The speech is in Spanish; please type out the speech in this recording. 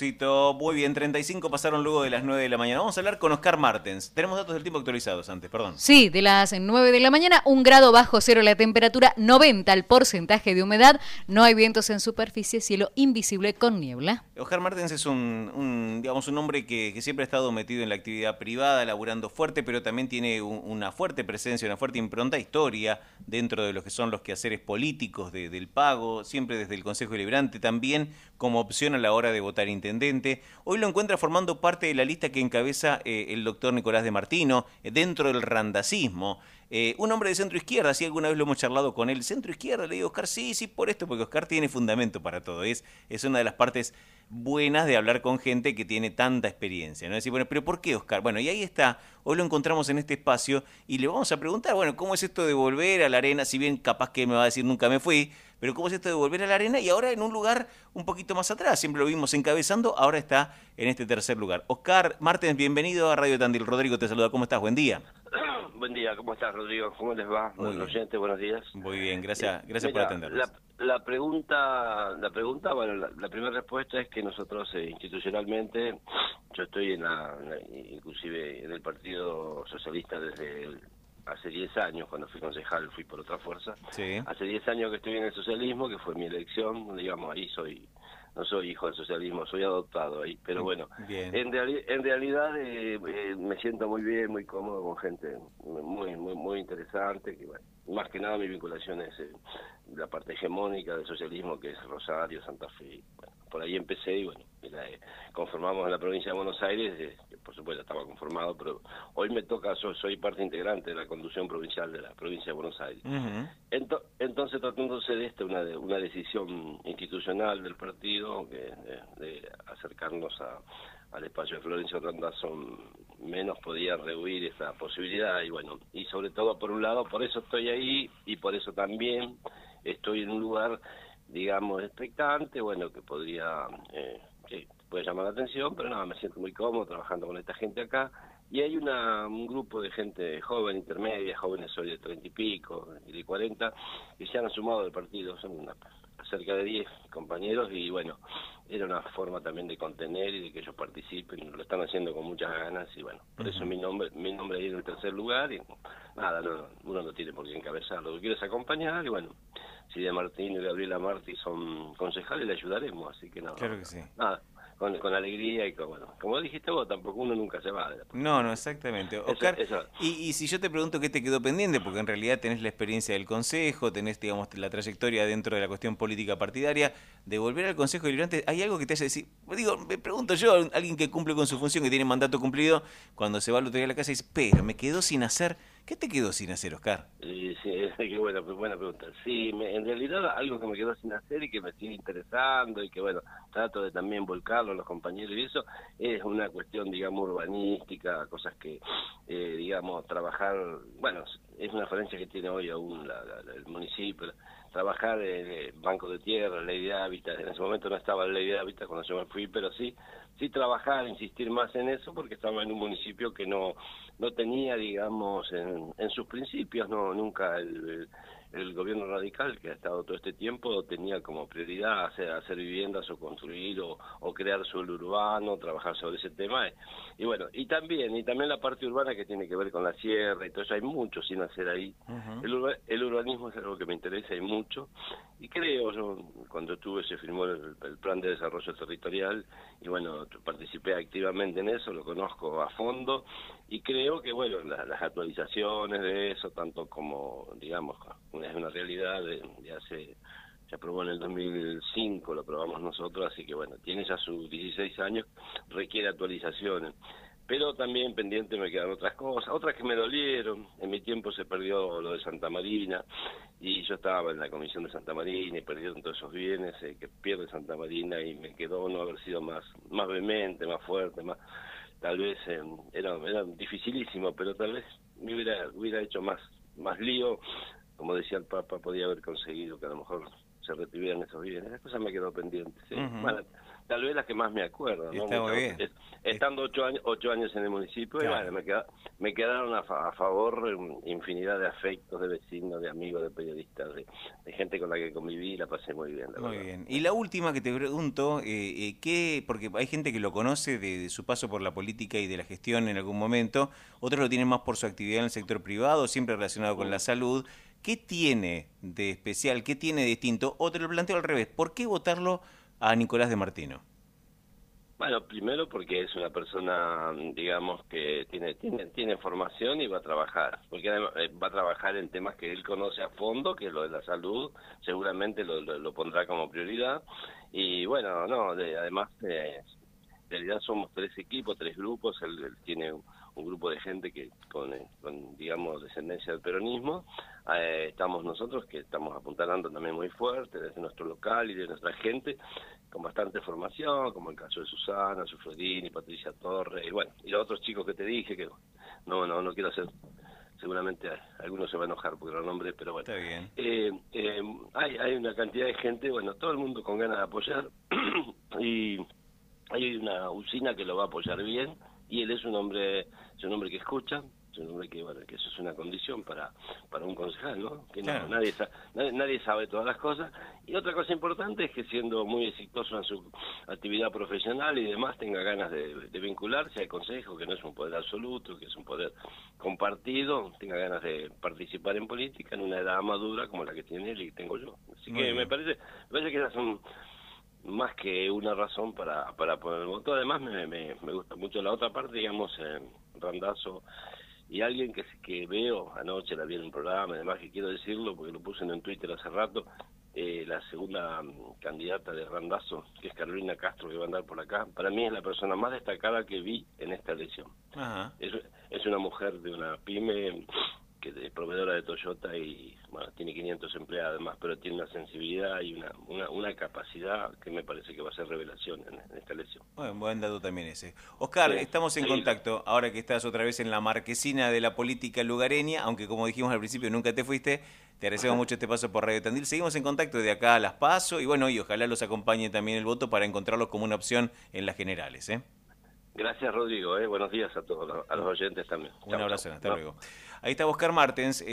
Muy bien, 35 pasaron luego de las 9 de la mañana. Vamos a hablar con Oscar Martens. Tenemos datos del tiempo actualizados antes, perdón. Sí, de las 9 de la mañana, un grado bajo cero la temperatura, 90 el porcentaje de humedad, no hay vientos en superficie, cielo invisible con niebla. Oscar Martens es un, digamos, un hombre que, siempre ha estado metido en la actividad privada, laburando fuerte, pero también tiene una fuerte presencia, una fuerte impronta historia dentro de lo que son los quehaceres políticos del pago, siempre desde el Consejo Deliberante, también como opción a la hora de votar intendente. Hoy lo encuentra formando parte de la lista que encabeza eh, el doctor Nicolás de Martino, eh, dentro del randacismo. Eh, un hombre de centro izquierda, si alguna vez lo hemos charlado con él, centro izquierda, le digo, Oscar, sí, sí, por esto, porque Oscar tiene fundamento para todo. Es, es una de las partes buenas de hablar con gente que tiene tanta experiencia. ¿no? Decir, bueno, pero ¿por qué Oscar? Bueno, y ahí está, hoy lo encontramos en este espacio y le vamos a preguntar, bueno, ¿cómo es esto de volver a la arena? Si bien capaz que me va a decir nunca me fui, pero ¿cómo es esto de volver a la arena? Y ahora en un lugar un poquito más atrás, siempre lo vimos encabezando, ahora está en este tercer lugar. Oscar Martens, bienvenido a Radio Tandil. Rodrigo te saluda, ¿cómo estás? Buen día. Buen día, ¿cómo estás, Rodrigo? ¿Cómo les va? Buenos oyentes, buenos días. Muy bien, gracias, gracias por atendernos. La, pregunta, la pregunta, bueno, la, primera respuesta es que nosotros eh, institucionalmente, yo estoy en la, inclusive en el Partido Socialista desde hace 10 años, cuando fui concejal fui por otra fuerza. Sí. Hace 10 años que estoy en el socialismo, que fue mi elección, digamos, ahí soy no soy hijo del socialismo, soy adoptado ahí, pero bueno, en, en realidad eh, eh, me siento muy bien, muy cómodo con gente muy muy muy interesante, que bueno, más que nada mi vinculación es eh, la parte hegemónica del socialismo que es Rosario, Santa Fe, bueno, por ahí empecé y bueno, conformamos en la provincia de Buenos Aires, por supuesto estaba conformado, pero hoy me toca, soy parte integrante de la conducción provincial de la provincia de Buenos Aires. entonces, tratándose de esto, una, una decisión institucional del partido, de, acercarnos a, al espacio de Florencio son menos podía rehuir esa posibilidad y bueno, y sobre todo por un lado, por eso estoy ahí y por eso también estoy en un lugar, digamos, expectante, bueno, que podría... Eh, puede llamar la atención, pero nada, me siento muy cómodo trabajando con esta gente acá. Y hay una, un grupo de gente joven, intermedia, jóvenes hoy de treinta y pico y de cuarenta, que se han sumado al partido, son una, cerca de diez compañeros y bueno, era una forma también de contener y de que ellos participen, lo están haciendo con muchas ganas y bueno, por eso mi nombre mi nombre ahí en el tercer lugar y nada, no, uno no tiene por qué encabezarlo, lo que quiero es acompañar y bueno, si de Martín y Gabriela Martí son concejales le ayudaremos, así que nada. Claro que sí. Nada, con, alegría y con, bueno, como dijiste vos, tampoco uno nunca se va. no, no, exactamente. Oscar, Y, si yo te pregunto qué te quedó pendiente, porque en realidad tenés la experiencia del Consejo, tenés, digamos, la trayectoria dentro de la cuestión política partidaria, de volver al Consejo Deliberante, ¿hay algo que te hace decir? Digo, me pregunto yo, alguien que cumple con su función, que tiene mandato cumplido, cuando se va al otro día a la casa y dice, pero me quedó sin hacer ¿Qué te quedó sin hacer, Oscar? Sí, sí, qué buena, buena pregunta. Sí, en realidad algo que me quedó sin hacer y que me sigue interesando y que, bueno, trato de también volcarlo a los compañeros y eso, es una cuestión, digamos, urbanística, cosas que, eh, digamos, trabajar, bueno, es una referencia que tiene hoy aún el municipio, trabajar en banco de tierra, ley de hábitat, en ese momento no estaba la ley de hábitat cuando yo me fui, pero sí, sí trabajar, insistir más en eso, porque estaba en un municipio que no, no tenía, digamos, en, en sus principios, no nunca el gobierno radical que ha estado todo este tiempo tenía como prioridad hacer, hacer viviendas o construir o, crear suelo urbano, trabajar sobre ese tema. Y bueno, y también, y también la parte urbana que tiene que ver con la sierra y todo eso, hay mucho sin hacer ahí. el, urbanismo es algo que me interesa, hay mucho. Y creo, yo cuando estuve se firmó el, plan de desarrollo territorial y bueno, participé activamente en eso, lo conozco a fondo y creo que bueno, las actualizaciones de eso, tanto como, digamos, es una realidad de, hace se aprobó en el 2005, lo aprobamos nosotros, así que bueno, tiene ya sus 16 años, requiere actualizaciones. Pero también pendiente me quedan otras cosas, otras que me dolieron. En mi tiempo se perdió lo de Santa Marina y yo estaba en la comisión de Santa Marina y perdieron todos esos bienes eh, que pierde Santa Marina y me quedó no haber sido más, más vehemente, más fuerte, más tal vez eh, era, era dificilísimo, pero tal vez me hubiera, hubiera hecho más, más lío como decía el Papa, podía haber conseguido que a lo mejor se retuvieran esos bienes. Esa cosa me quedó pendiente. Tal vez las que más me acuerdo. ¿no? Está muy bien. Es- Estando ocho años, ocho años en el municipio, y bueno, me, queda- me quedaron a, fa- a favor mm, infinidad de afectos, de vecinos, de amigos, de periodistas, de, de gente con la que conviví y la pasé muy bien. la Muy verdad. bien. Y la última que te pregunto, eh, eh, ¿qué, porque hay gente que lo conoce de, de su paso por la política y de la gestión en algún momento, otros lo tienen más por su actividad en el sector privado, siempre relacionado con la salud. ¿Qué tiene de especial, qué tiene de distinto? O te lo planteo al revés, ¿por qué votarlo a Nicolás de Martino? Bueno, primero porque es una persona, digamos, que tiene tiene tiene formación y va a trabajar, porque eh, va a trabajar en temas que él conoce a fondo, que es lo de la salud, seguramente lo, lo, lo pondrá como prioridad. Y bueno, no, de- además, eh, realidad somos tres equipos, tres grupos, él, él tiene un, un grupo de gente que con, eh, con, digamos, descendencia del peronismo, eh, estamos nosotros que estamos apuntalando también muy fuerte desde nuestro local y de nuestra gente, con bastante formación, como el caso de Susana, Sufrodini, Patricia Torres, y bueno, y los otros chicos que te dije, que no, no, no quiero hacer, seguramente algunos se va a enojar porque lo nombré, pero bueno. Está bien. Eh, eh, hay, hay una cantidad de gente, bueno, todo el mundo con ganas de apoyar, y hay una usina que lo va a apoyar bien, y él es un hombre, es un hombre que escucha, es un hombre que, bueno, que eso es una condición para, para un concejal, ¿no? Que no, nadie, nadie, nadie sabe todas las cosas, y otra cosa importante es que siendo muy exitoso en su actividad profesional y demás, tenga ganas de, de vincularse al consejo, que no es un poder absoluto, que es un poder compartido, tenga ganas de participar en política en una edad madura como la que tiene él y tengo yo. Así Muy que bien. me parece, me parece que esas son más que una razón para, para poner el voto. Además, me, me, me gusta mucho la otra parte, digamos, eh, Randazo y alguien que, que veo, anoche la vi en un programa, además que quiero decirlo porque lo puse en Twitter hace rato, eh, la segunda mm, candidata de Randazo, que es Carolina Castro, que va a andar por acá, para mí es la persona más destacada que vi en esta elección. Ajá. Es, es una mujer de una pyme que de proveedora de Toyota y bueno tiene 500 empleados además pero tiene una sensibilidad y una, una, una capacidad que me parece que va a ser revelación en, en esta elección Bueno, buen dato también ese. Oscar, Sí, estamos en sí. contacto ahora que estás otra vez en la marquesina de la política lugareña, aunque como dijimos al principio nunca te fuiste. Te agradecemos mucho este paso por Radio Tandil. Seguimos en contacto de acá a las PASO y bueno, y ojalá los acompañe también el voto para encontrarlos como una opción en las generales. ¿eh? Gracias Rodrigo ¿eh? buenos días a todos a los oyentes también Un Chau, abrazo, chau. hasta luego. Ahí está Oscar Martens. eh,